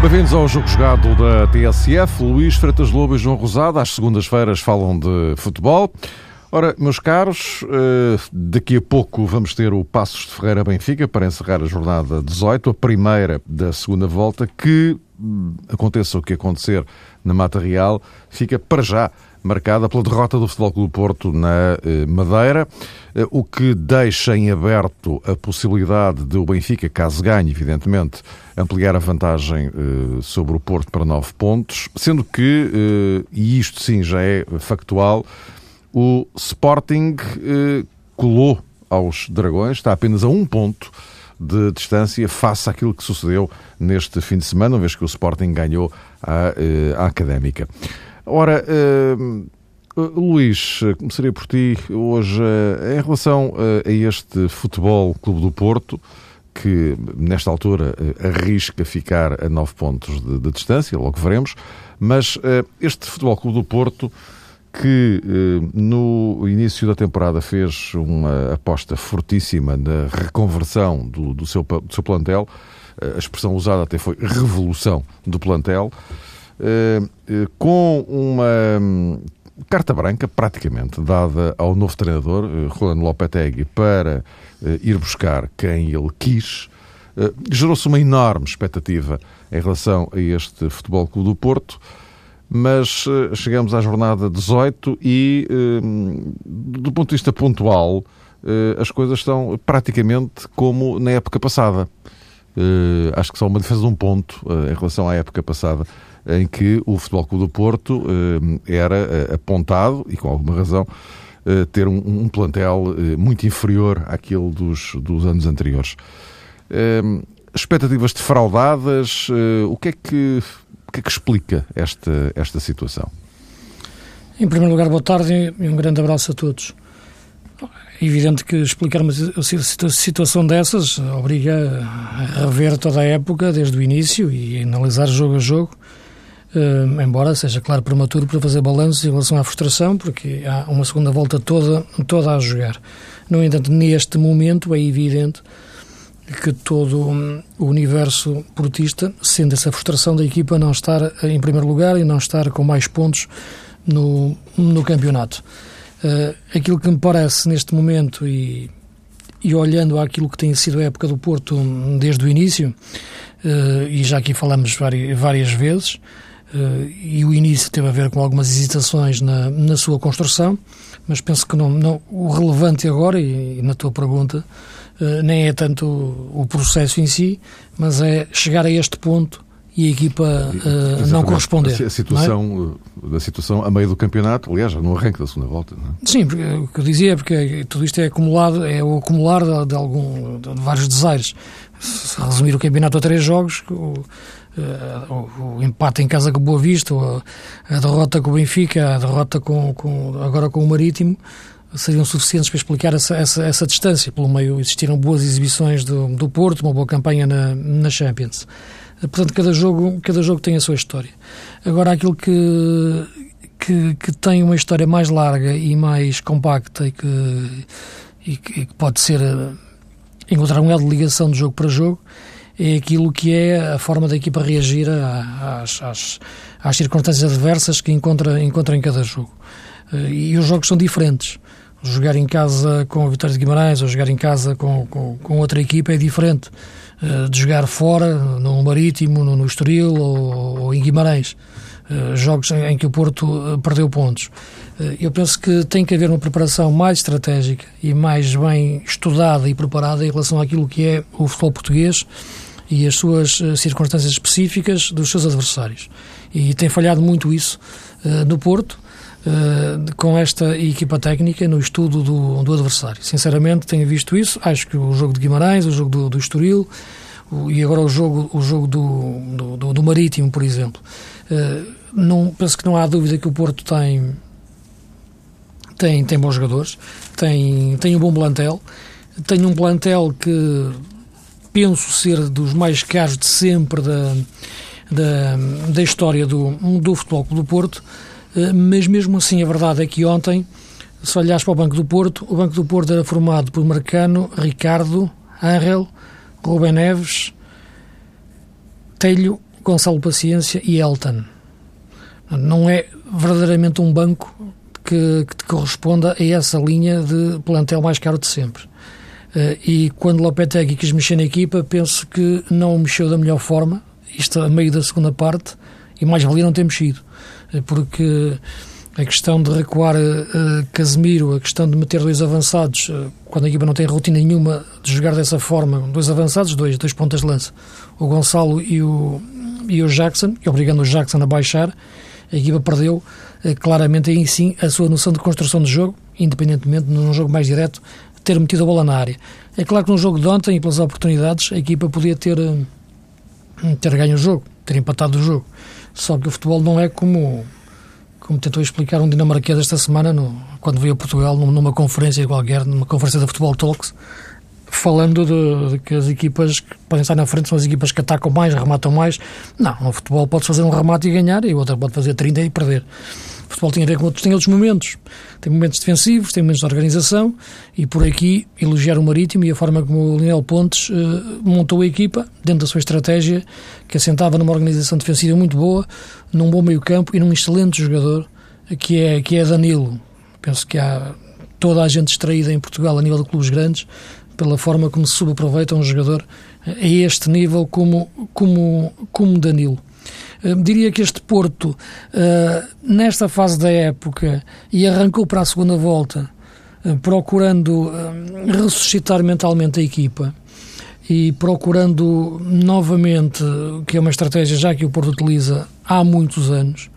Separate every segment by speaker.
Speaker 1: Bem-vindos ao jogo jogado da TSF. Luís Freitas Lobo e João Rosado, às segundas-feiras, falam de futebol. Ora, meus caros, eh, daqui a pouco vamos ter o Passos de Ferreira Benfica para encerrar a jornada 18, a primeira da segunda volta, que hum, aconteça o que acontecer na Mata Real, fica para já marcada pela derrota do Futebol Clube Porto na eh, Madeira, eh, o que deixa em aberto a possibilidade de o Benfica, caso ganhe, evidentemente, ampliar a vantagem sobre o Porto para nove pontos, sendo que, e isto sim já é factual, o Sporting colou aos Dragões, está apenas a um ponto de distância face àquilo que sucedeu neste fim de semana, uma vez que o Sporting ganhou a, a Académica. Ora, uh, Luís, começaria por ti hoje uh, em relação uh, a este Futebol Clube do Porto, que nesta altura arrisca ficar a nove pontos de, de distância, logo veremos, mas este Futebol Clube do Porto que no início da temporada fez uma aposta fortíssima na reconversão do, do, seu, do seu plantel, a expressão usada até foi revolução do plantel, eh, eh, com uma hum, carta branca, praticamente, dada ao novo treinador, eh, Rolando Lopetegui, para ir buscar quem ele quis, gerou-se uma enorme expectativa em relação a este Futebol Clube do Porto, mas chegamos à jornada 18 e, hum, do ponto de vista pontual, as coisas estão praticamente como na época passada. Acho que só uma defesa de um ponto em relação à época passada em que o Futebol Clube do Porto eh, era eh, apontado, e com alguma razão, eh, ter um, plantel muito inferior àquele dos, dos anos anteriores. Expectativas defraudadas, o que é que, o que, é que explica esta, esta situação?
Speaker 2: Em primeiro lugar, boa tarde e um grande abraço a todos. É evidente que explicar uma situação dessas obriga a rever toda a época desde o início e analisar jogo a jogo Uh, embora seja, claro, prematuro para fazer balanços em relação à frustração, porque há uma segunda volta toda, toda a jogar. No entanto, neste momento é evidente que todo o universo portista sente essa frustração da equipa não estar em primeiro lugar e não estar com mais pontos no, no campeonato. Uh, aquilo que me parece neste momento e, e olhando àquilo que tem sido a época do Porto desde o início, uh, e já aqui falamos várias, vezes, Uh, e o início teve a ver com algumas hesitações na, na sua construção, mas penso que não, não o relevante agora, e, e na tua pergunta, nem é tanto o, processo em si, mas é chegar a este ponto e a equipa uh, não corresponder.
Speaker 1: A situação, é? a situação a meio do campeonato, aliás, no arranque da segunda volta. Não
Speaker 2: é? Sim, porque, o que eu dizia é porque tudo isto é acumulado, é o acumular de, de algum, de vários desaires. Se resumir o campeonato a três jogos, o, o, o, empate em casa com o Boa Vista, a, a derrota com o Benfica, a derrota com, com, agora com o Marítimo, seriam suficientes para explicar essa, essa, essa distância. Pelo meio existiram boas exibições do, do Porto, uma boa campanha na, na Champions. Eh, portanto, cada jogo, cada jogo tem a sua história. Agora, aquilo que, que, que tem uma história mais larga e mais compacta e que, e que, pode ser eh, encontrar um grau de ligação de jogo para jogo é aquilo que é a forma da equipa reagir às, às, às circunstâncias adversas que encontra, encontra em cada jogo. Eh, e os jogos são diferentes. Jogar em casa com a Vitória de Guimarães ou jogar em casa com, com, com outra equipa é diferente eh, de jogar fora, no Marítimo, no, no Estoril ou, ou em Guimarães. Uh, jogos em, que o Porto uh, perdeu pontos. Uh, eu penso que tem que haver uma preparação mais estratégica e mais bem estudada e preparada em relação àquilo que é o futebol português e as suas uh, circunstâncias específicas dos seus adversários. E tem falhado muito isso uh, no Porto, uh, com esta equipa técnica, no estudo do, do, adversário. Sinceramente, tenho visto isso. Acho que o jogo de Guimarães, o jogo do, do Estoril o, e agora o jogo, o jogo do, do, do Marítimo, por exemplo. não, penso que não há dúvida que o Porto tem, tem, tem bons jogadores, tem, tem um bom plantel, tem um plantel que penso ser dos mais caros de sempre da, da, da história do, do Futebol do Porto, uh, mas mesmo assim a verdade é que ontem, se olhares para o Banco do Porto, o Banco do Porto era formado por Marcano, Ricardo, Ángel, Rubem Neves, Telho, Gonçalo Paciência e Elton. Não é verdadeiramente um banco que, que corresponda a essa linha de plantel mais caro de sempre. Uh, e quando Lopetegui quis mexer na equipa, penso que não mexeu da melhor forma, isto a meio da segunda parte, e mais valia não ter mexido, porque a questão de recuar uh, Casemiro, a questão de meter dois avançados, quando a equipa não tem rotina nenhuma de jogar dessa forma, dois avançados, dois, dois pontas de lança, o Gonçalo e o, e o Jackson, obrigando o Jackson a baixar, a equipa perdeu eh, claramente aí sim a sua noção de construção de jogo, independentemente num jogo mais direto, ter metido a bola na área. É claro que no jogo de ontem e pelas oportunidades a equipa podia ter, eh, ter ganho o jogo, ter empatado o jogo. Só que o futebol não é como, como tentou explicar um dinamarquês esta semana, no, quando veio a Portugal, numa conferência qualquer, numa conferência da Futebol Talks, falando de, de, que as equipas que podem estar na frente são as equipas que atacam mais, rematam mais. Não, no futebol pode fazer um remate e ganhar, e outro pode fazer 30 e perder. O futebol tem a ver com outros, tem outros momentos. Tem momentos defensivos, tem momentos de organização, e por aqui elogiar o Marítimo e a forma como o Lionel Pontes uh, montou a equipa, dentro da sua estratégia, que assentava numa organização defensiva muito boa, num bom meio campo e num excelente jogador, que é, que é Danilo. Penso que há toda a gente distraída em Portugal a nível de clubes grandes, pela forma como se subaproveita um jogador a este nível como, como, como Danilo. Uh, diria que este Porto, uh, nesta fase da época, e arrancou para a segunda volta, uh, procurando ressuscitar mentalmente a equipa e procurando novamente, que é uma estratégia já que o Porto utiliza há muitos anos,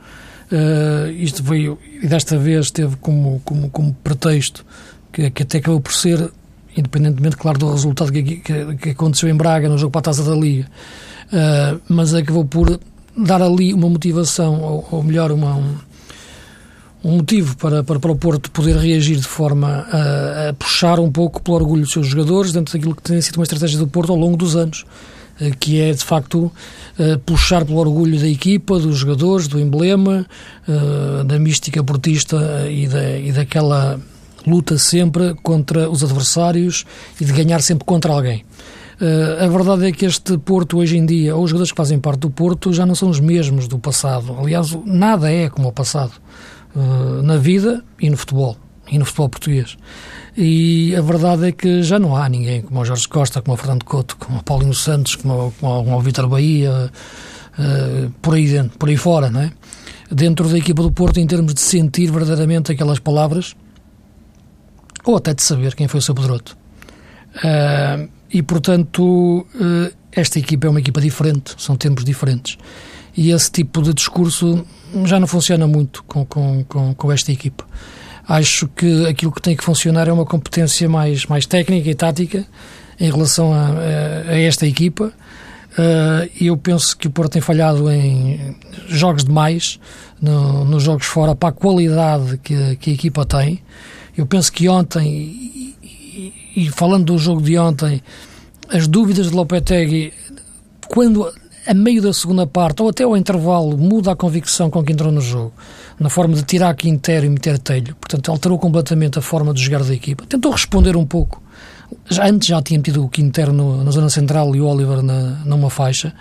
Speaker 2: isto veio, e desta vez teve como, como, como pretexto, que, que até acabou por ser independentemente, claro, do resultado que, que, que aconteceu em Braga no jogo para a Taça da Liga, uh, mas acabou por dar ali uma motivação, ou, ou melhor, uma, um, um, motivo para, para, para o Porto poder reagir de forma a, a, puxar um pouco pelo orgulho dos seus jogadores, dentro daquilo que tem sido uma estratégia do Porto ao longo dos anos, uh, que é, de facto, uh, puxar pelo orgulho da equipa, dos jogadores, do emblema, da mística portista e, da, e daquela luta sempre contra os adversários e de ganhar sempre contra alguém. Uh, a verdade é que este Porto hoje em dia, ou os jogadores que fazem parte do Porto, já não são os mesmos do passado. Aliás, nada é como o passado, uh, na vida e no futebol, e no futebol português. E a verdade é que já não há ninguém como o Jorge Costa, como o Fernando Couto, como o Paulinho Santos, como, como, como o Vítor Bahia, uh, por aí dentro, por aí fora, não é? Dentro da equipa do Porto, em termos de sentir verdadeiramente aquelas palavras ou até de saber quem foi o seu Pedroto. Uh, e, portanto, uh, esta equipa é uma equipa diferente, são tempos diferentes. E esse tipo de discurso já não funciona muito com, com, com, com esta equipa. Acho que aquilo que tem que funcionar é uma competência mais, mais técnica e tática em relação a, a, esta equipa. Uh, eu penso que o Porto tem falhado em jogos demais, no, nos jogos fora, para a qualidade que, que a equipa tem. Eu penso que ontem, e, e, e falando do jogo de ontem, as dúvidas de Lopetegui, quando a meio da segunda parte ou até ao intervalo muda a convicção com que entrou no jogo, na forma de tirar Quintero e meter Telho, portanto alterou completamente a forma de jogar da equipa. Tentou responder um pouco. Já, antes já tinha tido o Quintero no, na zona central e o Oliver na, numa faixa.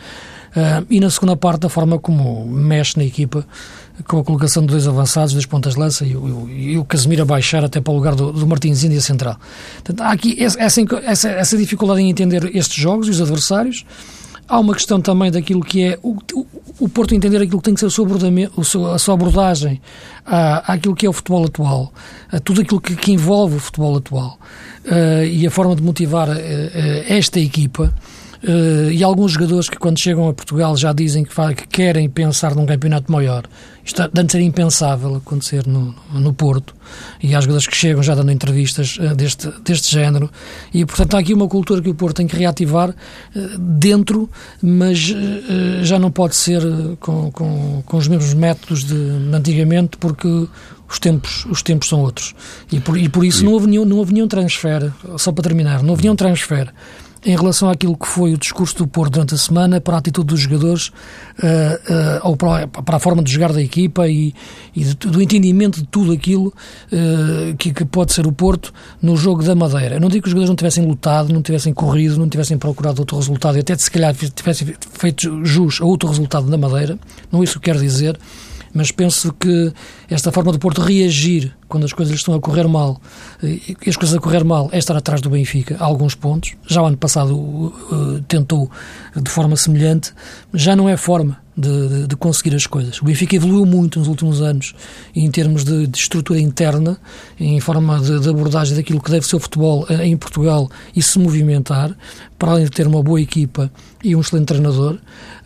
Speaker 2: Uh, e na segunda parte, da forma como mexe na equipa, com a colocação de dois avançados, dois pontas de lança e o, e o Casemiro a baixar até para o lugar do, do Martins Índia Central. Portanto, há aqui essa, essa, essa dificuldade em entender estes jogos e os adversários. Há uma questão também daquilo que é o, o, o Porto entender aquilo que tem que ser o seu o seu, a sua abordagem à, àquilo que é o futebol atual, a tudo aquilo que, que envolve o futebol atual uh, e a forma de motivar uh, uh, esta equipa Uh, e alguns jogadores que quando chegam a Portugal já dizem que, que querem pensar num campeonato maior. Isto antes era impensável acontecer no, no Porto. E há jogadores que chegam já dando entrevistas uh, deste, deste género. E, portanto, há aqui uma cultura que o Porto tem que reativar uh, dentro, mas já não pode ser com, com, com os mesmos métodos de, de antigamente, porque os tempos, os tempos são outros. E por, e por isso não houve, nenhum, não houve nenhum transfer, só para terminar, não houve nenhum transfer em relação àquilo que foi o discurso do Porto durante a semana, para a atitude dos jogadores, uh, uh, ou para, para, a forma de jogar da equipa e, e de, do entendimento de tudo aquilo uh, que, que, pode ser o Porto no jogo da Madeira. Eu não digo que os jogadores não tivessem lutado, não tivessem corrido, não tivessem procurado outro resultado e até se calhar tivessem feito jus a outro resultado da Madeira, não é isso que quero dizer mas penso que esta forma do Porto reagir quando as coisas estão a correr mal, e as coisas a correr mal, é estar atrás do Benfica a alguns pontos. Já o ano passado uh, tentou de forma semelhante, já não é forma de, de, de, conseguir as coisas. O Benfica evoluiu muito nos últimos anos em termos de, de estrutura interna, em forma de, abordagem daquilo que deve ser o futebol uh, em Portugal e se movimentar, para além de ter uma boa equipa e um excelente treinador.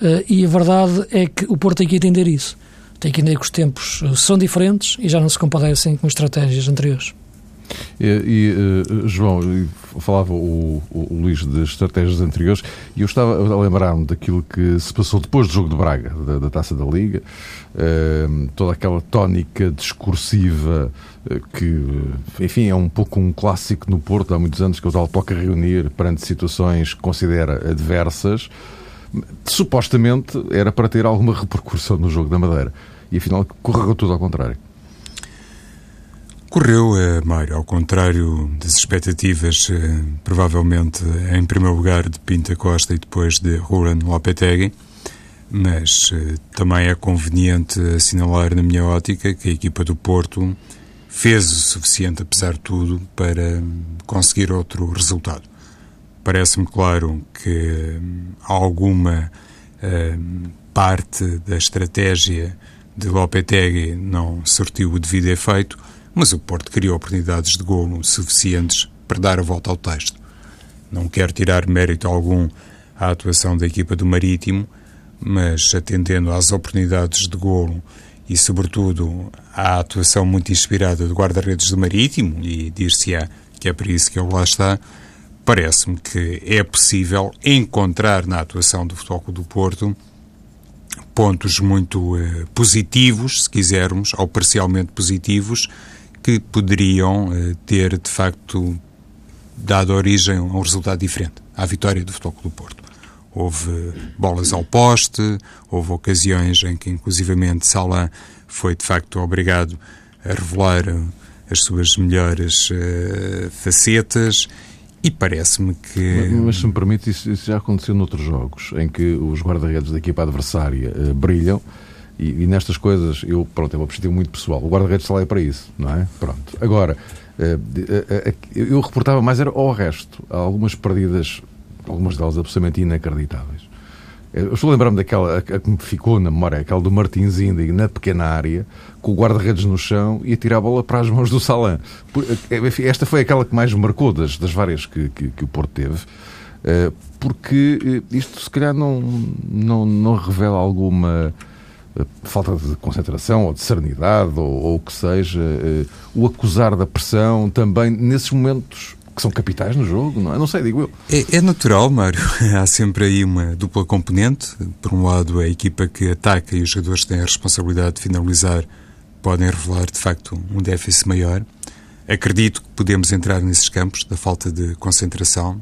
Speaker 2: Uh, e a verdade é que o Porto tem que entender isso tem que entender que os tempos eh, são diferentes e já não se compadecem com estratégias anteriores.
Speaker 1: E, e uh, João, falava o, o, Luís de estratégias anteriores e eu estava a lembrar-me daquilo que se passou depois do jogo de Braga, da, da Taça da Liga, uh, toda aquela tónica discursiva que, enfim, é um pouco um clássico no Porto há muitos anos, que o tal toca reunir perante situações que considera adversas supostamente era para ter alguma repercussão no jogo da Madeira. E afinal correu tudo ao contrário.
Speaker 3: Correu, eh, Mário, ao contrário das expectativas, eh, provavelmente em primeiro lugar de Pinta Costa e depois de Ruran Lopetegui, mas eh, também é conveniente assinalar, na minha ótica, que a equipa do Porto fez o suficiente, apesar de tudo, para conseguir outro resultado. Parece-me claro que hum, alguma hum, parte da estratégia de Lopetegui não sortiu o devido efeito, mas o Porto criou oportunidades de golo suficientes para dar a volta ao texto. Não quero tirar mérito algum à atuação da equipa do Marítimo, mas atendendo às oportunidades de golo e, sobretudo, à atuação muito inspirada do guarda-redes do Marítimo, e dir-se-á que é por isso que ele lá está, parece-me que é possível encontrar na atuação do Futebol Clube do Porto pontos muito eh, positivos, se quisermos, ou parcialmente positivos, que poderiam eh, ter, de facto, dado origem a um resultado diferente, à vitória do Futebol Clube do Porto. Houve bolas ao poste, houve ocasiões em que, inclusivamente, Salah foi, de facto, obrigado a revelar eh, as suas melhores uh, facetas e parece-me que.
Speaker 1: Mas, mas, se me permite, isso, isso, já aconteceu noutros jogos, em que os guarda-redes da equipa adversária uh, brilham. E, e, nestas coisas, eu, pronto, é uma perspectiva muito pessoal. O guarda-redes está lá para isso, não é? Pronto. Agora, uh, uh, eu reportava mais era ao resto. Há algumas perdidas, algumas delas absolutamente inacreditáveis. Eu estou a lembrar-me daquela a, que me ficou na memória, aquela do Martins Indy na pequena área, com o guarda-redes no chão e a tirar a bola para as mãos do Salan. Esta foi aquela que mais marcou das, das várias que, que, que o Porto teve, eh, porque eh, isto se calhar não, não, não revela alguma eh, falta de concentração ou de serenidade ou, ou o que seja, o acusar da pressão também nesses momentos que são capitais no jogo, não é? Não sei, digo eu.
Speaker 3: É, é, natural, Mário. Há sempre aí uma dupla componente. Por um lado, a equipa que ataca e os jogadores que têm a responsabilidade de finalizar podem revelar, de facto, um déficit maior. Acredito que podemos entrar nesses campos da falta de concentração,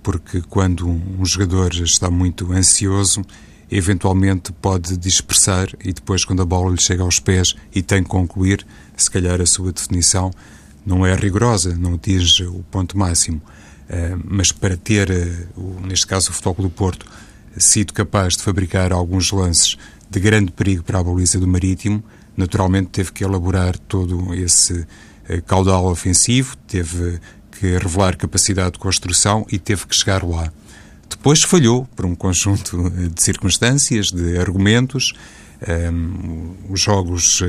Speaker 3: porque quando um jogador está muito ansioso, eventualmente pode dispersar e depois, quando a bola lhe chega aos pés e tem que concluir, se calhar a sua definição não é rigorosa, não atinge o ponto máximo, uh, mas para ter, uh, neste caso o Futebol do Porto, sido capaz de fabricar alguns lances de grande perigo para a baliza do Marítimo, naturalmente teve que elaborar todo esse uh, caudal ofensivo, teve que revelar capacidade de construção e teve que chegar lá. Depois falhou por um conjunto de circunstâncias, de argumentos. Um, os jogos,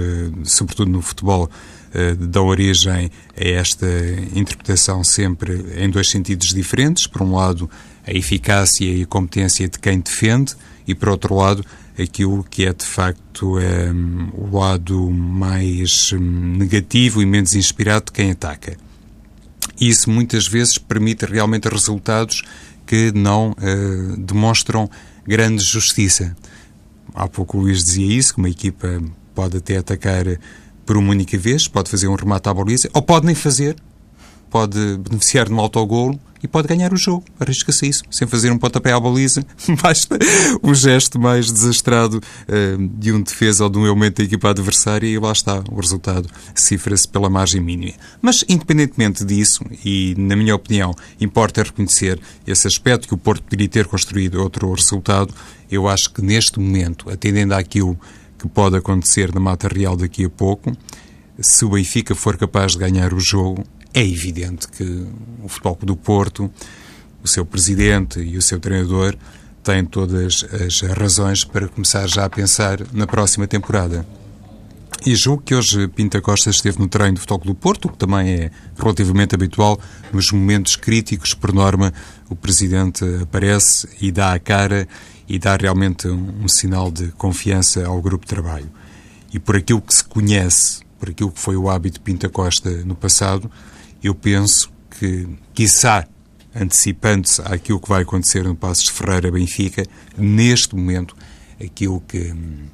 Speaker 3: sobretudo no futebol, eh, dá origem a esta interpretação sempre em dois sentidos diferentes. Por um lado, a eficácia e a competência de quem defende, e por outro lado, aquilo que é de facto é, o lado mais hum, negativo e menos inspirado de quem ataca. Isso muitas vezes permite realmente resultados que não uh, demonstram grande justiça. Há pouco o Luís dizia isso, que uma equipa pode até atacar por uma única vez, pode fazer um remate à baliza, ou pode nem fazer, pode beneficiar de um autogolo e pode ganhar o jogo. Arrisca-se isso, sem fazer um pontapé à baliza. Basta um gesto mais desastrado uh, de um defesa ou de um elemento da equipa adversária e lá está. O resultado cifra-se pela margem mínima. Mas, independentemente disso, e na minha opinião, importa reconhecer esse aspecto que o Porto poderia ter construído outro resultado, eu acho que neste momento, atendendo àquilo que pode acontecer na Mata Real daqui a pouco, se o Benfica for capaz de ganhar o jogo, é evidente que o Futebol do Porto, o seu presidente e o seu treinador têm todas as razões para começar já a pensar na próxima temporada. E julgo que hoje Pinta Costa esteve no treino do Futebol do Porto, que também é relativamente habitual. Nos momentos críticos, por norma, o Presidente aparece e dá a cara e dá realmente um, um sinal de confiança ao grupo de trabalho. E por aquilo que se conhece, por aquilo que foi o hábito de Pinta Costa no passado, eu penso que, quiçá, antecipando-se àquilo que vai acontecer no Passos de Ferreira Benfica, neste momento, aquilo que hum,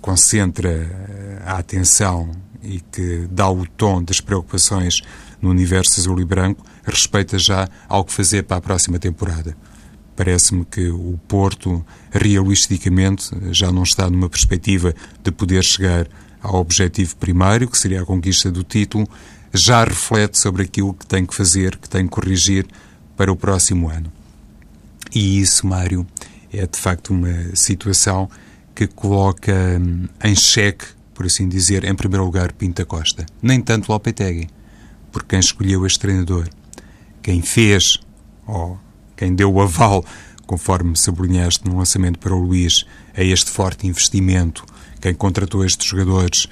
Speaker 3: concentra eh, a atenção e que dá o tom das preocupações no universo azul e branco, respeita já ao que fazer para a próxima temporada. Parece-me que o Porto, realisticamente, já não está numa perspectiva de poder chegar ao objetivo primário, que seria a conquista do título, já reflete sobre aquilo que tem que fazer, que tem que corrigir para o próximo ano. E isso, Mário, é de facto uma situação que coloca hum, em xeque, por assim dizer, em primeiro lugar, Pinta Costa. Nem tanto Lopetegui, porque quem escolheu este treinador, quem fez, ou quem deu o aval, conforme sublinhaste no lançamento para o Luís, a este forte investimento, quem contratou estes jogadores,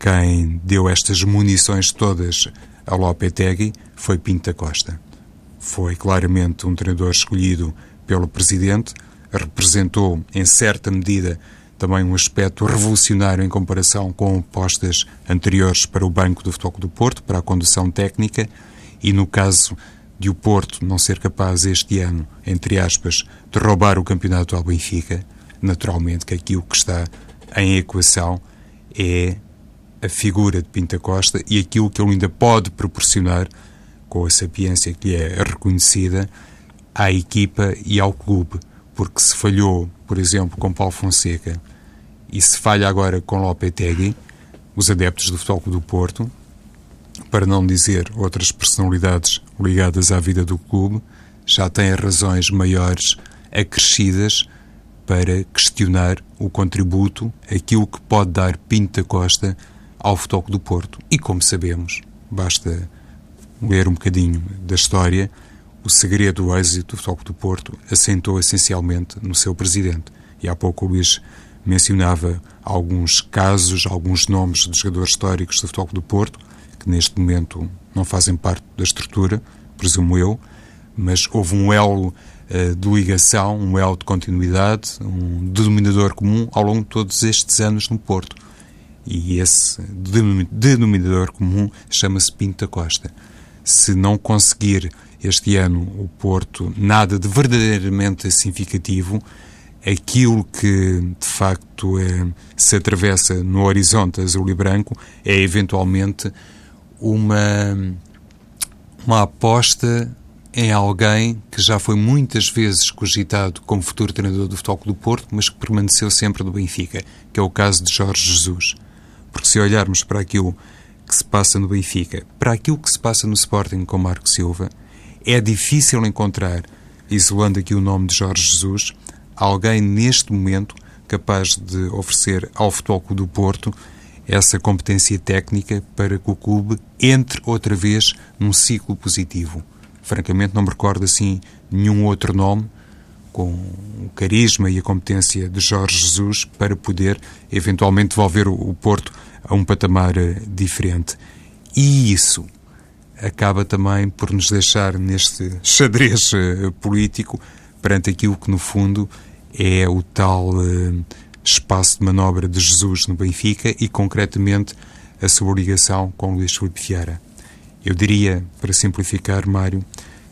Speaker 3: quem deu estas munições todas ao Lopetegui foi Pinta Costa. Foi claramente um treinador escolhido pelo Presidente, representou, em certa medida, também um aspecto revolucionário em comparação com postas anteriores para o Banco do Futebol do Porto, para a condução técnica, e no caso de o Porto não ser capaz este ano, entre aspas, de roubar o campeonato ao Benfica, naturalmente que aquilo que está em equação é a figura de Pinta Costa e aquilo que ele ainda pode proporcionar, com a sapiência que lhe é reconhecida, à equipa e ao clube. Porque se falhou, por exemplo, com Paulo Fonseca e se falha agora com Lopetegui, os adeptos do Futebol do Porto, para não dizer outras personalidades ligadas à vida do clube, já têm razões maiores, acrescidas, para questionar o contributo, aquilo que pode dar Pinta Costa ao Futebol do Porto. E como sabemos, basta ler um bocadinho da história, o segredo do êxito do Futebol do Porto assentou essencialmente no seu presidente. E há pouco o Luís mencionava alguns casos, alguns nomes de jogadores históricos do Futebol do Porto, que neste momento não fazem parte da estrutura, presumo eu, mas houve um elo uh, de ligação, um elo de continuidade, um denominador comum ao longo de todos estes anos no Porto. E esse denominador comum chama-se Pinto Costa. Se não conseguir este ano o Porto nada de verdadeiramente significativo, aquilo que de facto é, se atravessa no horizonte azul e branco é eventualmente uma, uma aposta em alguém que já foi muitas vezes cogitado como futuro treinador do Futebol do Porto, mas que permaneceu sempre do Benfica, que é o caso de Jorge Jesus. Porque se olharmos para aquilo que se passa no Benfica, para aquilo que se passa no Sporting com Marco Silva, é difícil encontrar, isolando aqui o nome de Jorge Jesus, alguém neste momento capaz de oferecer ao Futebol do Porto essa competência técnica para que o clube entre outra vez num ciclo positivo. Francamente, não me recordo assim nenhum outro nome com o carisma e a competência de Jorge Jesus para poder eventualmente devolver o Porto a um patamar eh, diferente. E isso acaba também por nos deixar neste xadrez eh, político perante aquilo que, no fundo, é o tal eh, espaço de manobra de Jesus no Benfica e, concretamente, a sua ligação com Luís Filipe Vieira. Eu diria, para simplificar, Mário,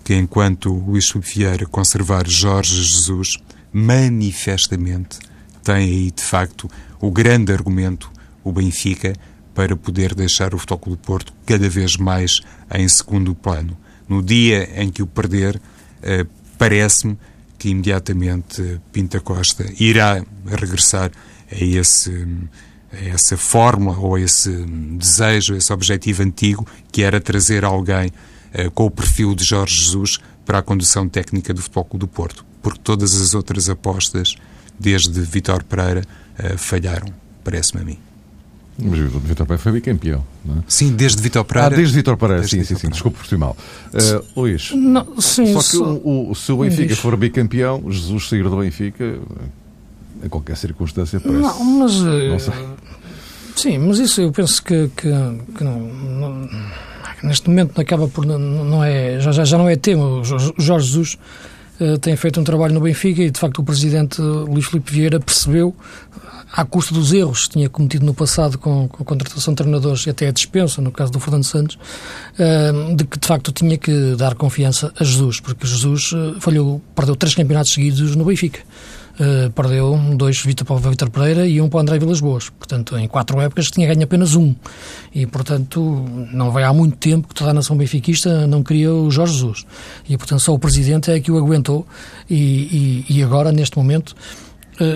Speaker 3: que enquanto Luís Filipe Vieira conservar Jorge Jesus, manifestamente tem aí, de facto, o grande argumento, o Benfica, para poder deixar o Futebol do Porto cada vez mais em segundo plano. No dia em que o perder, parece-me que imediatamente Pinta Costa irá regressar a esse a essa fórmula ou a esse desejo, esse objetivo antigo que era trazer alguém uh, com o perfil de Jorge Jesus para a condução técnica do Futebol Clube do Porto, porque todas as outras apostas, desde Vitor Pereira, uh, falharam, parece-me a mim.
Speaker 1: Mas o Vitor Pereira foi bicampeão, não é?
Speaker 3: Sim, desde Vitor Pereira.
Speaker 1: Ah, desde Vitor Pereira, desde sim, Vitor sim, sim, desculpe por mal. Uh, Luís, não, sim, só que. O, o, se o Benfica for bicampeão, Jesus sair do Benfica, em qualquer circunstância, parece.
Speaker 2: Não, mas. Não sei. Sim, mas isso eu penso que, que, que não, não, neste momento acaba por. Não é, já, já não é tema. O Jorge Jesus uh, tem feito um trabalho no Benfica e, de facto, o presidente Luís Filipe Vieira percebeu à custa dos erros que tinha cometido no passado com, com a contratação de treinadores e até a dispensa, no caso do Fernando Santos, uh, de que de facto tinha que dar confiança a Jesus, porque Jesus uh, falhou, perdeu três campeonatos seguidos no Benfica. Uh, perdeu dois para o Vitor Pereira e um para o André Vilas Boas. Portanto, em quatro épocas tinha ganho apenas um. E, portanto, não vai há muito tempo que toda a nação benfiquista não queria o Jorge Jesus. E, portanto, só o Presidente é que o aguentou e, e, e agora, neste momento, eh,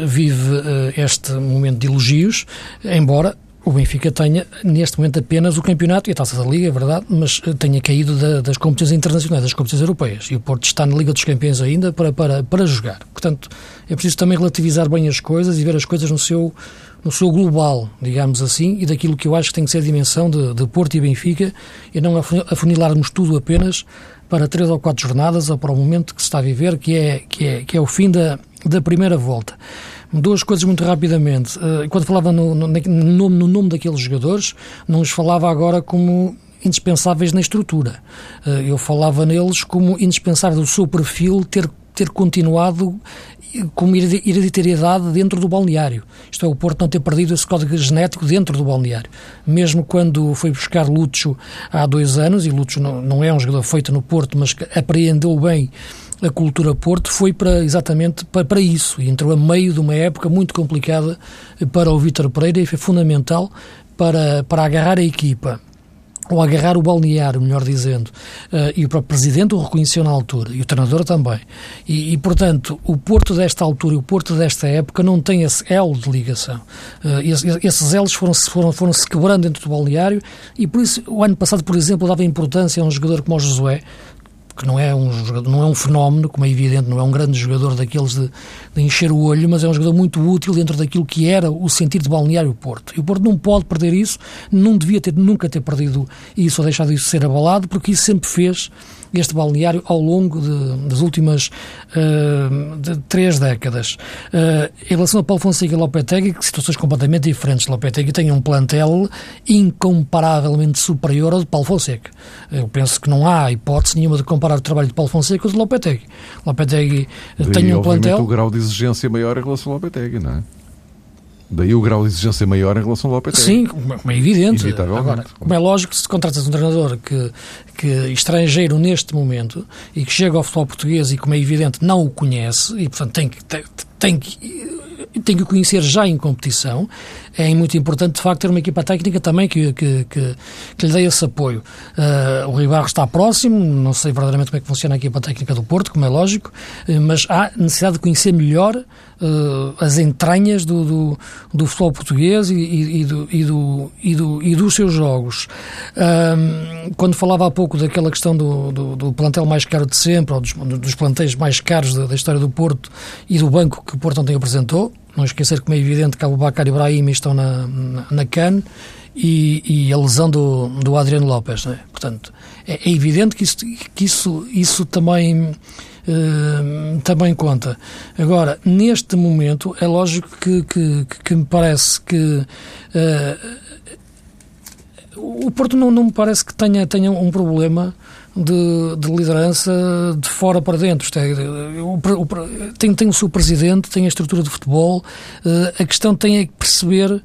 Speaker 2: vive uh, este momento de elogios, embora o Benfica tenha, neste momento, apenas o campeonato e a taça da Liga, é verdade, mas eh, tenha caído da, das competições internacionais, das competições europeias. E o Porto está na Liga dos Campeões ainda para, para, para jogar. Portanto, é preciso também relativizar bem as coisas e ver as coisas no seu, no seu global, digamos assim, e daquilo que eu acho que tem que ser a dimensão de, de Porto e Benfica, e não afunilarmos tudo apenas para três ou quatro jornadas ou para o momento que se está a viver, que é, que é, que é o fim da, da primeira volta. Duas coisas muito rapidamente. Eh, quando falava no, no, no, no nome daqueles jogadores, não os falava agora como indispensáveis na estrutura. Eh, eu falava neles como indispensável do seu perfil ter, ter continuado como hereditariedade dentro do balneário. Isto é, o Porto não ter perdido esse código genético dentro do balneário. Mesmo quando foi buscar Lúcio há dois anos, e Lúcio não, não é um jogador feito no Porto, mas apreendeu bem a cultura Porto foi para exatamente para, para isso entrou a meio de uma época muito complicada para o Vítor Pereira e foi fundamental para, para agarrar a equipa ou agarrar o balneário, melhor dizendo, uh, e o próprio Presidente o reconheceu na altura, e o treinador também. E, e, portanto, o Porto desta altura e o Porto desta época não tem esse elo de ligação. Esses, esses elos foram-se foram, foram -se quebrando dentro do balneário, e por isso, o ano passado, por exemplo, dava importância a um jogador como o Josué, que não é um jogador, não é um fenómeno, como é evidente, não é um grande jogador daqueles de, de, encher o olho, mas é um jogador muito útil dentro daquilo que era o sentido de balneário Porto. E o Porto não pode perder isso, não devia ter, nunca ter perdido isso ou deixado isso ser abalado, porque isso sempre fez este balneário ao longo de, das últimas uh, de três décadas. Uh, em relação a Paulo Fonseca e Lopetegui, que situações completamente diferentes. Lopetegui tem um plantel incomparavelmente superior ao de Paulo Fonseca. Eu penso que não há hipótese nenhuma de comparar o trabalho de Paulo Fonseca com o de Lopetegui. Lopetegui
Speaker 1: Daí,
Speaker 2: tem um plantel...
Speaker 1: o grau de exigência maior em relação ao Lopetegui, não é? Daí o grau de exigência maior em relação ao Lopetegui.
Speaker 2: Sim, como é evidente. Agora, como é lógico, se contratas um treinador que, que estrangeiro neste momento e que chega ao futebol português e, como é evidente, não o conhece e, portanto, tem que, tem, tem que tem que conhecer já em competição. É muito importante, de facto, ter uma equipa técnica também que, que, que, que lhe dê esse apoio. Uh, o Rio está próximo, não sei verdadeiramente como é que funciona a equipa técnica do Porto, como é lógico, uh, mas há necessidade de conhecer melhor uh, as entranhas do, do, do, futebol português e, e, e, do, e, do, e, do, e dos seus jogos. quando falava há pouco daquela questão do, do, do, plantel mais caro de sempre, ou dos, dos plantéis mais caros da, da história do Porto e do banco que o Porto ontem apresentou, não esquecer, como é evidente, que Bakar e Ibrahim estão na, na, na CAN e, e, a lesão do, do Adriano Lopes. É? Portanto, é, é, evidente que isso, que isso, isso também, uh, também conta. Agora, neste momento, é lógico que, que, que me parece que. Uh, o Porto não, não me parece que tenha, tenha um problema de, de, liderança de fora para dentro. É, o, tem, tem o seu presidente, tem a estrutura de futebol. Uh, a questão tem é perceber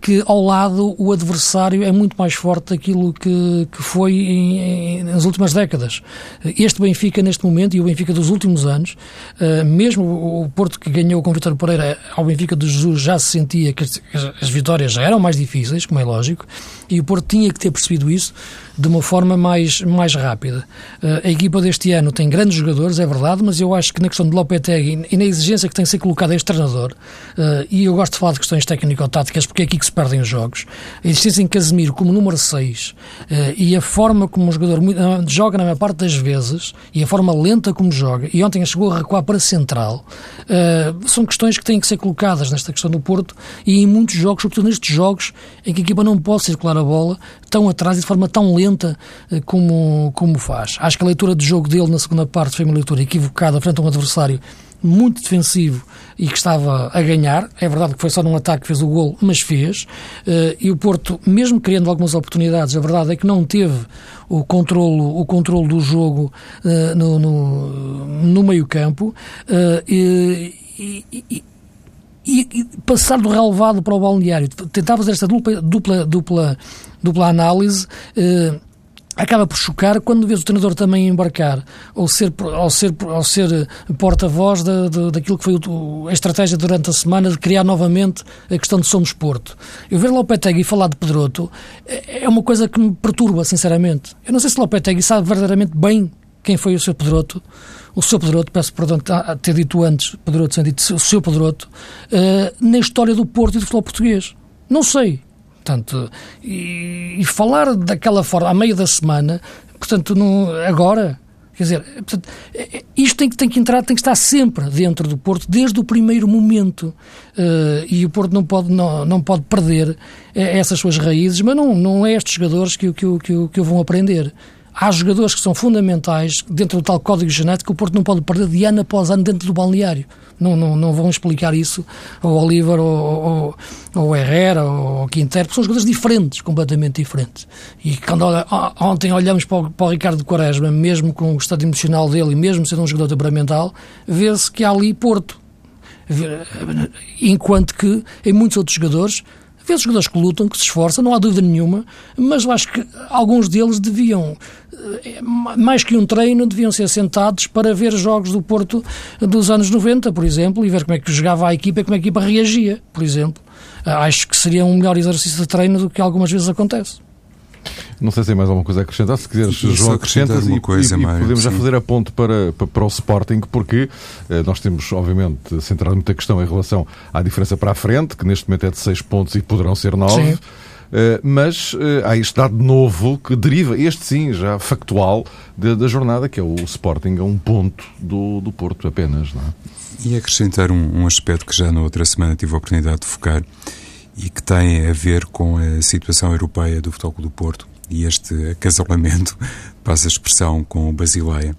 Speaker 2: que ao lado o adversário é muito mais forte daquilo que, que foi em, em, nas últimas décadas. Este Benfica, neste momento, e o Benfica dos últimos anos, uh, mesmo o Porto que ganhou com o Vitor Pereira ao Benfica de Jesus já se sentia que as vitórias já eram mais difíceis, como é lógico, e o Porto tinha que ter percebido isso de uma forma mais, mais rápida. Uh, a equipa deste ano tem grandes jogadores, é verdade, mas eu acho que na questão de Lopetegui e na exigência que tem que ser colocada este treinador, uh, e eu gosto de falar de questões técnico-táticas porque é aqui que se perdem os jogos, a existência em Casemiro como número 6 uh, e a forma como o jogador joga na maior parte das vezes e a forma lenta como joga, e ontem chegou a recuar para central, são questões que têm que ser colocadas nesta questão do Porto e em muitos jogos, sobretudo nestes jogos em que a equipa não pode circular a bola tão atrás e de forma tão lenta como, como faz. Acho que a leitura de jogo dele na segunda parte foi uma leitura equivocada frente a um adversário muito defensivo e que estava a ganhar. É verdade que foi só num ataque que fez o gol, mas fez. Eh, e o Porto, mesmo criando algumas oportunidades, a verdade é que não teve o controlo, o controlo do jogo uh, no, no, no meio-campo. Uh, e, e, e, e, passar do relevado para o balneário. Tentar fazer esta dupla, dupla, dupla, dupla análise. Uh, acaba por chocar quando vês o treinador também embarcar ou ser, ou ser, ou ser porta-voz da, daquilo que foi o, a estratégia durante a semana de criar novamente a questão de Somos Porto. Eu ver Lopetegui falar de Pedroto é, é uma coisa que me perturba, sinceramente. Eu não sei se Lopetegui sabe verdadeiramente bem quem foi o seu Pedroto, o seu Pedroto, peço perdão a ter dito antes, Pedroto, sem dito o seu Pedroto, uh, na história do Porto e do futebol português. Não sei. Portanto, e, e, falar daquela forma, à meio da semana, portanto, não, agora, quer dizer, portanto, é, é, isto tem que, tem que entrar, tem que estar sempre dentro do Porto, desde o primeiro momento. Uh, e o Porto não pode, não, não pode perder essas suas raízes, mas não, não é estes jogadores que, que, que, que o vão aprender há jogadores que são fundamentais dentro do tal código genético que o Porto não pode perder de ano após ano dentro do balneário. Não, não, não vão explicar isso ao Oliver, ou ao Herrera, ou ao Quintero, porque são jogadores diferentes, completamente diferentes. E quando ontem olhamos para o, para o Ricardo Quaresma, mesmo com o estado emocional dele e mesmo sendo um jogador temperamental, vê-se que há ali Porto. Enquanto que em muitos outros jogadores vezes jogadores que lutam, que se esforçam, não há dúvida nenhuma, mas eu acho que alguns deles deviam, eh, mais que um treino, deviam ser sentados para ver jogos do Porto dos anos 90, por exemplo, e ver como é que jogava a equipa e como a equipa reagia, por exemplo. Acho que seria um melhor exercício de treino do que algumas vezes acontece.
Speaker 1: Não sei se tem mais alguma coisa a acrescentar. Se quiseres, João, acrescentas e, coisa, e, e podemos sim. já fazer a ponto para, para, para o Sporting, porque eh, nós temos, obviamente, centrado muita questão em relação à diferença para a frente, que neste momento é de 6 pontos e poderão ser 9. Uh, eh, mas uh, há este dado novo que deriva, este sim, já factual, de, da jornada, que é o Sporting a um ponto do, do Porto apenas. Não é?
Speaker 3: E acrescentar um, um aspecto que já na outra semana tive a oportunidade de focar e que tem a ver com a situação europeia do Futebol do Porto. E este acasalamento, passa a expressão, com o Basileia,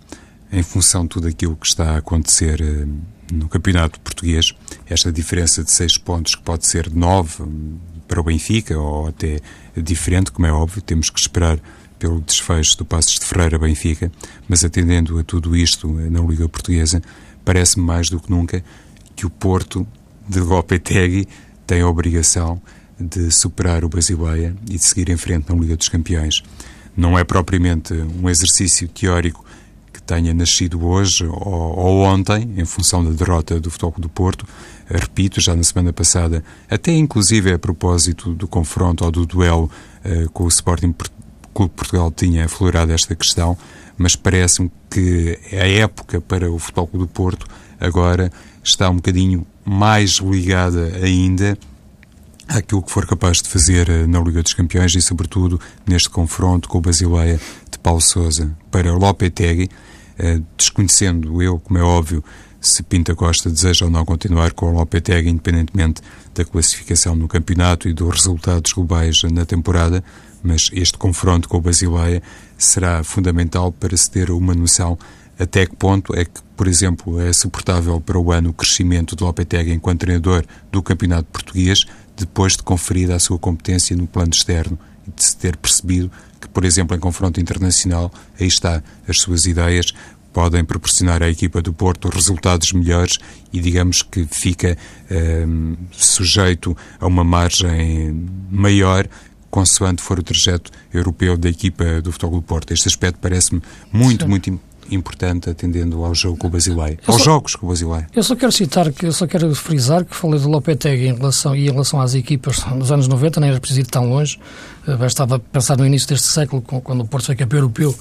Speaker 3: em função de tudo aquilo que está a acontecer eh, no campeonato português, esta diferença de seis pontos que pode ser nove hum, para o Benfica ou até diferente, como é óbvio, temos que esperar pelo desfecho do Passos de Ferreira-Benfica, mas atendendo a tudo isto eh, na Liga Portuguesa, parece-me mais do que nunca que o Porto de Lopetegui tem a obrigação de superar o Basileia e de seguir em frente na Liga dos Campeões. Não é propriamente um exercício teórico que tenha nascido hoje ou, ou ontem, em função da derrota do Futebol do Porto. Repito, já na semana passada, até inclusive a propósito do confronto ou do duelo uh, com o Sporting Clube Portugal tinha aflorado esta questão, mas parece-me que a época para o Futebol do Porto agora está um bocadinho mais ligada ainda àquilo que for capaz de fazer eh, na Liga dos Campeões e, sobretudo, neste confronto com o Basileia de Paulo Sousa para Lopetegui, eh, desconhecendo eu, como é óbvio, se Pinta Costa deseja ou não continuar com o Lopetegui, independentemente da classificação no campeonato e dos resultados globais na temporada, mas este confronto com o Basileia será fundamental para se ter uma noção até que ponto é que, por exemplo, é suportável para o ano o crescimento de Lopetegui enquanto treinador do campeonato português, depois de conferida a sua competência no plano externo e de se ter percebido que, por exemplo, em confronto internacional, aí está, as suas ideias podem proporcionar à equipa do Porto resultados melhores e digamos que fica um, sujeito a uma margem maior consoante for o trajeto europeu da equipa do Futebol do Porto. Este aspecto parece-me muito, Sim. muito importante atendendo ao jogo com o Basileia, aos só, jogos com o Basileia.
Speaker 2: Eu só quero citar, que eu só quero frisar que falei do Lopetegui em relação, e em relação às equipas dos anos 90, nem era preciso ir tão longe, bastava pensar no início deste século, quando o Porto foi campeão europeu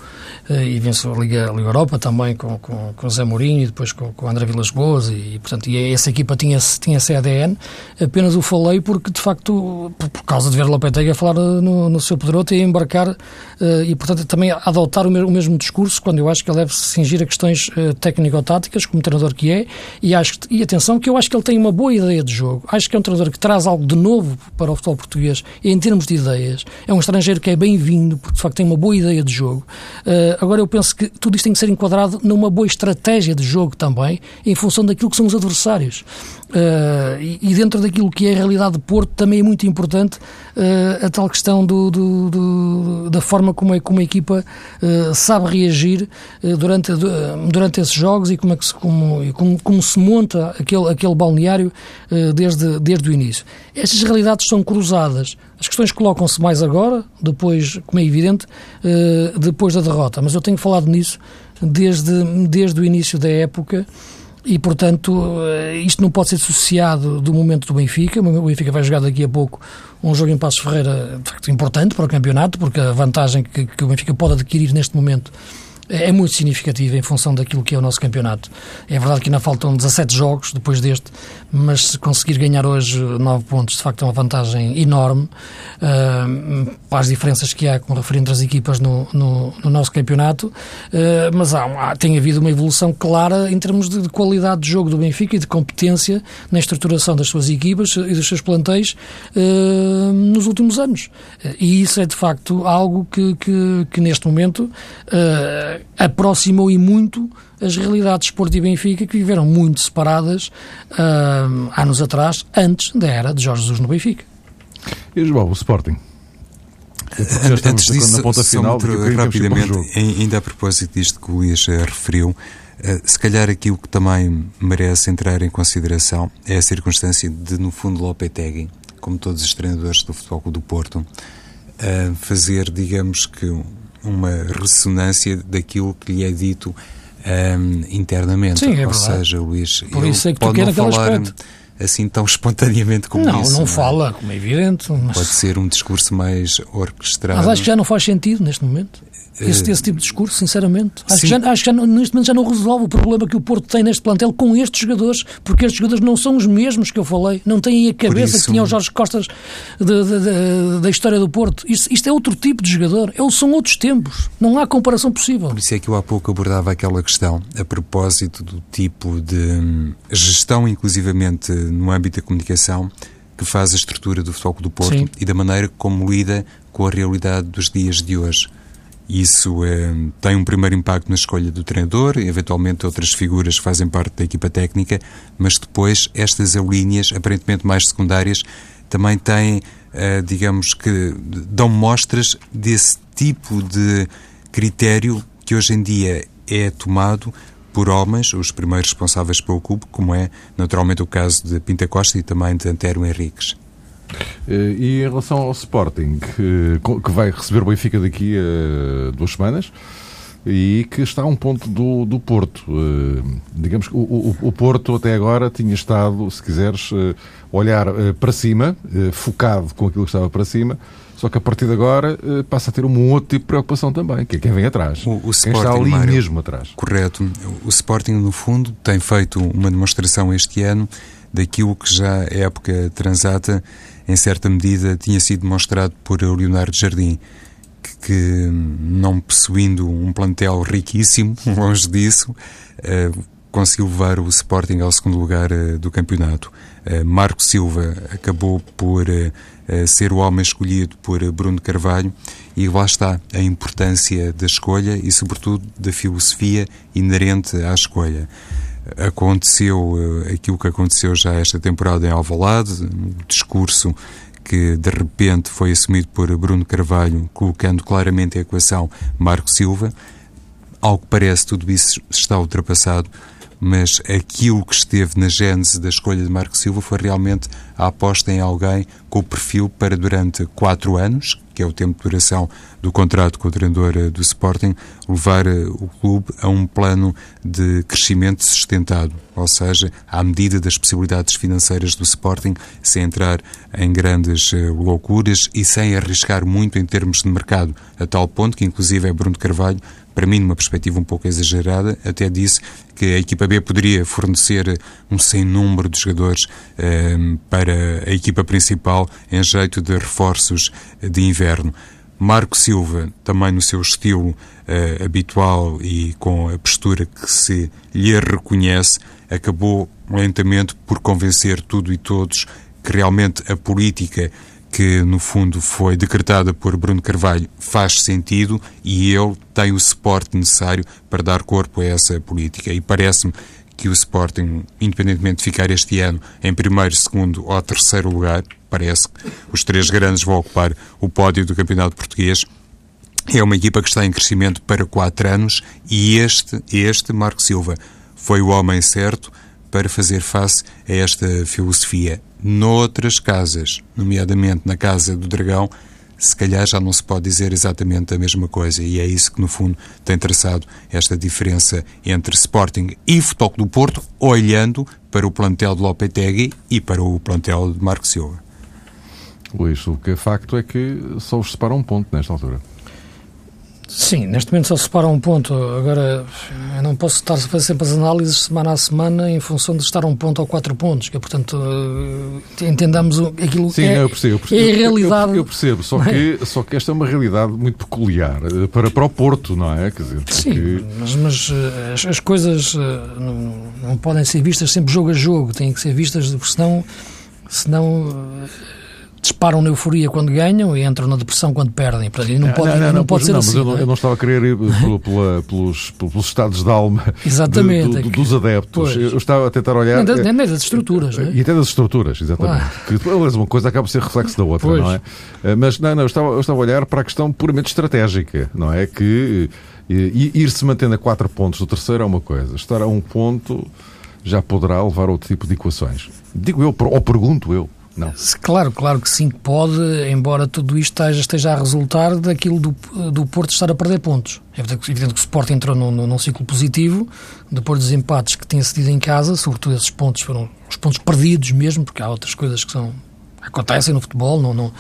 Speaker 2: e venceu a Liga, a Liga Europa também, com, com, com Zé Mourinho e depois com, com André Vilas Boas, e, portanto, e essa equipa tinha, tinha ADN. Apenas o falei porque, de facto, por, por causa de ver Lopetegui a falar no, no seu poderoso e embarcar, e, portanto, também adotar o mesmo, o mesmo discurso, quando eu acho que ele deve se cingir a questões técnico-táticas, como treinador que é, e, acho, e atenção que eu acho que ele tem uma boa ideia de jogo. Acho que é um treinador que traz algo de novo para o futebol português em termos de ideias. É um estrangeiro que é bem-vindo, porque de facto tem uma boa ideia de jogo. Uh, agora eu penso que tudo isto tem que ser enquadrado numa boa estratégia de jogo também, em função daquilo que são os adversários. Uh, e, e, dentro daquilo que é a realidade de Porto, também é muito importante uh, a tal questão do, do, do, da forma como, é, como a equipa sabe reagir durante, durante esses jogos e como, é que se, como, como, como se monta aquele, aquele balneário desde, desde o início. Estas realidades são cruzadas. As questões colocam-se mais agora, depois, como é evidente, depois da derrota. Mas eu tenho falado nisso desde, desde o início da época e, portanto, eh, isto não pode ser associado do momento do Benfica. O Benfica vai jogar daqui a pouco um jogo em Passos Ferreira de facto importante para o campeonato, porque a vantagem que, que o Benfica pode adquirir neste momento é muito significativa em função daquilo que é o nosso campeonato. É verdade que ainda faltam 17 jogos depois deste, mas se conseguir ganhar hoje 9 pontos, de facto é uma vantagem enorme uh, para as diferenças que há com referente às equipas no, no, no nosso campeonato, uh, mas há, há, tem havido uma evolução clara em termos de, de, qualidade de jogo do Benfica e de competência na estruturação das suas equipas e dos seus plantéis uh, nos últimos anos. e isso é de facto algo que, que, que neste momento aproximou e muito as realidades Porto e Benfica que viveram muito separadas uh, anos atrás, antes da era de Jorge Jesus no Benfica.
Speaker 1: E João, o Sporting?
Speaker 3: Antes disso, na ponta final, rapidamente, ainda a propósito disto que o Luís eh, referiu, eh, se calhar aqui o que também merece entrar em consideração é a circunstância de, no fundo, Lopetegui, como todos os treinadores do Futebol do Porto, eh, fazer, digamos que, uma ressonância daquilo que lhe é dito um, internamente.
Speaker 2: Sim, é
Speaker 3: Ou
Speaker 2: verdade.
Speaker 3: seja, Luís,
Speaker 2: Por isso é que tu quer aquele aspecto
Speaker 3: assim tão espontaneamente como
Speaker 2: não,
Speaker 3: isso.
Speaker 2: Não, não fala, como é evidente.
Speaker 3: Mas... Pode ser um discurso mais orquestrado.
Speaker 2: Mas acho que já não faz sentido neste momento esse, esse tipo de discurso, sinceramente. Acho Sim. que, já, acho que já, neste momento já não resolve o problema que o Porto tem neste plantel com estes jogadores, porque estes jogadores não são os mesmos que eu falei, não têm a cabeça isso... que tinha o Jorge Costas de, de, de, da história do Porto. Isto, isto, é outro tipo de jogador, eles são outros tempos, não há comparação possível.
Speaker 3: Por isso é que eu há pouco abordava aquela questão a propósito do tipo de hum, gestão, inclusivamente no âmbito da comunicação, que faz a estrutura do Futebol do Porto Sim. e da maneira como lida com a realidade dos dias de hoje. Isso é, tem um primeiro impacto na escolha do treinador, eventualmente outras figuras que fazem parte da equipa técnica, mas depois estas linhas, aparentemente mais secundárias, também têm, eh, digamos que, dão mostras desse tipo de critério que hoje em dia é tomado por homens, os primeiros responsáveis pelo clube, como é naturalmente o caso de Pinta Costa e também de Antero Henriques.
Speaker 1: Eh, e em relação ao Sporting, que vai receber o Benfica daqui a duas semanas e que está a um ponto do, do Porto. Eh, digamos que o, o, o Porto até agora tinha estado, se quiseres, eh, olhar para cima, focado com aquilo que estava para cima, só que a partir de agora passa a ter um outro tipo de preocupação também, que é quem vem atrás. O, o quem Sporting, está ali Mário, mesmo atrás.
Speaker 3: Correto. O Sporting, no fundo, tem feito uma demonstração este ano daquilo que já é época transata em certa medida, tinha sido demonstrado por Leonardo Jardim, que, não possuindo um plantel riquíssimo, longe disso, uh, conseguiu levar o Sporting ao segundo lugar uh, do campeonato. Marco Silva acabou por ser o homem escolhido por Bruno Carvalho. E lá está a importância da escolha e, sobretudo, da filosofia inerente à escolha. Aconteceu uh, aquilo que aconteceu já esta temporada em Alvalade, um discurso que de repente foi assumido por Bruno Carvalho, colocando claramente a equação Marco Silva. Ao que parece, tudo isso está ultrapassado, mas aquilo que esteve na gênese da escolha de Marco Silva foi realmente a aposta em alguém com o perfil para durante quatro anos, que é o tempo de duração do contrato com o treinador eh, do Sporting, levar eh, o clube a um plano de crescimento sustentado, ou seja, à medida das possibilidades financeiras do Sporting, sem entrar em grandes eh, loucuras e sem arriscar muito em termos de mercado, a tal ponto que, inclusive, é Bruno Carvalho para mim, numa perspectiva um pouco exagerada, até disse que a equipa B poderia fornecer um sem número de jogadores eh, para a equipa principal em jeito de reforços de inverno. Marco Silva, também no seu estilo eh, habitual e com a postura que se lhe reconhece, acabou lentamente por convencer tudo e todos que realmente a política que no fundo foi decretada por Bruno Carvalho faz sentido e ele tem o suporte necessário para dar corpo a essa política. E parece-me que o Sporting, independentemente de ficar este ano em primeiro, segundo ou terceiro lugar, parece que os três grandes vão ocupar o pódio do Campeonato Português. É uma equipa que está em crescimento para quatro anos e este, este Marco Silva, foi o homem certo para fazer face a esta filosofia. Noutras casas, nomeadamente na Casa do Dragão, se calhar já não se pode dizer exatamente a mesma coisa e é isso que no fundo tem traçado esta diferença entre Sporting e Futebol do Porto, olhando para o plantel de Lopetegui e para o plantel de Marco Silva.
Speaker 1: Luís, o que é facto é que só os separa um ponto nesta altura.
Speaker 2: Sim, neste momento só se separa um ponto. Agora, eu não posso estar a fazer sempre as análises semana a semana em função de estar um ponto ou quatro pontos, que é, portanto, eh, entendamos aquilo
Speaker 1: Sim,
Speaker 2: é,
Speaker 1: eu percebo, eu percebo,
Speaker 2: é a realidade.
Speaker 1: Eu, eu percebo, só que, só que esta é uma realidade muito peculiar eh, para, para o Porto, não é?
Speaker 2: Quer dizer, porque... Sim, mas, mas eh, as, as coisas não, não podem ser vistas sempre jogo a jogo, têm que ser vistas, porque senão, senão disparam na euforia quando ganham e entram na depressão quando perdem. Portanto, não pode, não, não, não, pode ser assim.
Speaker 1: Mas eu não,
Speaker 2: é?
Speaker 1: eu não estava a querer ir pela, pela, pelos, pelos estados de alma
Speaker 2: exatamente,
Speaker 1: de, do, dos adeptos. Pois. Eu estava a tentar olhar.
Speaker 2: Nem, nem das estruturas.
Speaker 1: É? E até das estruturas, exatamente. Claro. Uma coisa acaba por ser reflexo da outra, pois. não é? Eh, mas não, não, eu estava, eu estava a olhar para a questão puramente estratégica, não é? Que ir-se mantendo a quatro pontos do terceiro é uma coisa, estar a um ponto já poderá levar a outro tipo de equações. Digo eu, ou pergunto eu. Não.
Speaker 2: Claro, claro que sim, pode, embora tudo isto esteja, esteja a resultar daquilo do, do Porto estar a perder pontos. É evidente, que o Sport entrou num, num, ciclo positivo, depois dos empates que tinha cedido em casa, sobretudo esses pontos foram os pontos perdidos mesmo, porque há outras coisas que são acontecem no futebol, não, não,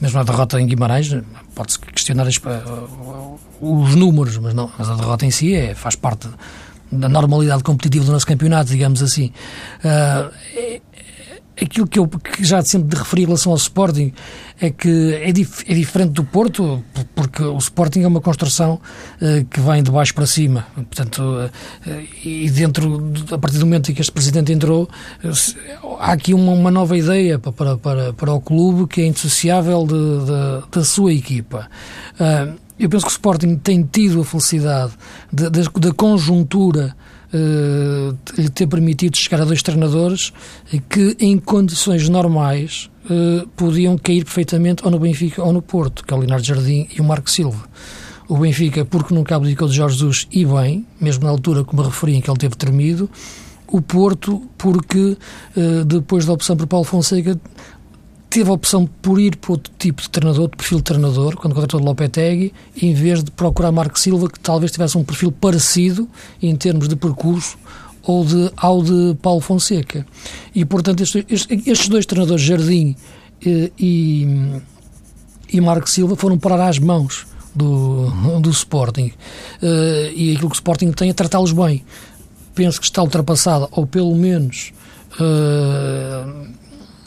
Speaker 2: mesmo a derrota em Guimarães, pode-se questionar os, os números, mas, não, mas a derrota em si é, faz parte da normalidade competitiva do nosso campeonato, digamos assim. Uh, aquilo que eu que já sempre referi em relação ao Sporting é que é, dif, é diferente do Porto, porque o Sporting é uma construção uh, que vem de baixo para cima. Portanto, uh, e dentro, a partir do momento em que este presidente entrou, uh, há aqui uma, uma, nova ideia para, para, para o clube que é indissociável de, de, da sua equipa. eu penso que o Sporting tem tido a felicidade da conjuntura uh, lhe ter permitido chegar a dois treinadores que, em condições normais, uh, podiam cair perfeitamente ou no Benfica ou no Porto, que é o Leonardo Jardim e o Marco Silva. O Benfica, porque nunca abdicou de Jorge Jesus e bem, mesmo na altura que me referi em que ele teve tremido, o Porto, porque uh, depois da opção por Paulo Fonseca teve a opção por ir para outro tipo de treinador, de perfil de treinador, quando contratou de Lopetegui, em vez de procurar Marco Silva, que talvez tivesse um perfil parecido em termos de percurso ou de, ao de Paulo Fonseca. E, portanto, estes, estes dois treinadores, Jardim e, e, e Marco Silva, foram parar às mãos do, do Sporting. Uh, e aquilo que o Sporting tem é tratá-los bem. Penso que está ultrapassada, ou pelo menos... Uh,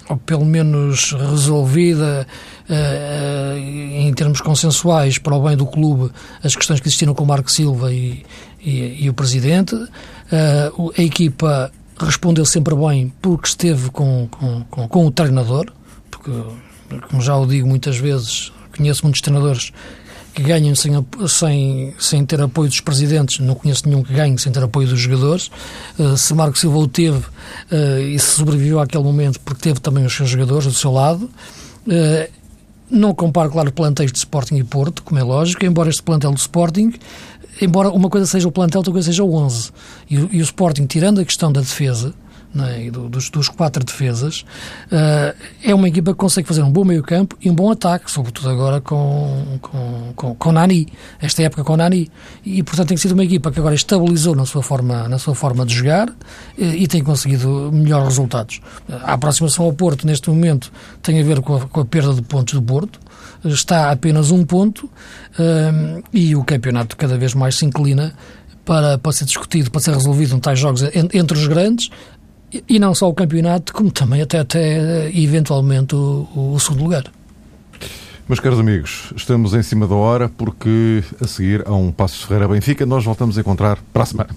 Speaker 2: ou pelo menos resolvida uh, em termos consensuais para o bem do clube as questões que existiram com o Marco Silva e, e, e o Presidente. Uh, a equipa respondeu sempre bem porque esteve com, com, com, com o treinador, porque, como já o digo muitas vezes, conheço muitos treinadores que ganham sem, sem, sem ter apoio dos presidentes, não conheço nenhum que ganhe sem ter apoio dos jogadores. Uh, se Marco Silva o teve uh, e se sobreviveu àquele momento porque teve também os seus jogadores do seu lado. Uh, não comparo, claro, plantéis de Sporting e Porto, como é lógico, embora este plantel do Sporting, embora uma coisa seja o plantel, outra coisa seja o 11. E, e o Sporting, tirando a questão da defesa, é? do, dos, dos, quatro defesas, uh, é uma equipa que consegue fazer um bom meio campo e um bom ataque, sobretudo agora com, com, com, com Nani, esta época com Nani. E, portanto, tem sido uma equipa que agora estabilizou na sua forma, na sua forma de jogar e, e tem conseguido melhores resultados. A aproximação ao Porto, neste momento, tem a ver com a, com a perda de pontos do Porto, está a apenas um ponto uh, e o campeonato cada vez mais se inclina para, para ser discutido, para ser resolvido em tais jogos entre os grandes e não só o campeonato, como também até, até eventualmente o, o segundo lugar.
Speaker 1: Meus caros amigos, estamos em cima da hora porque a seguir a um Passo Ferreira Benfica nós voltamos a encontrar para a semana.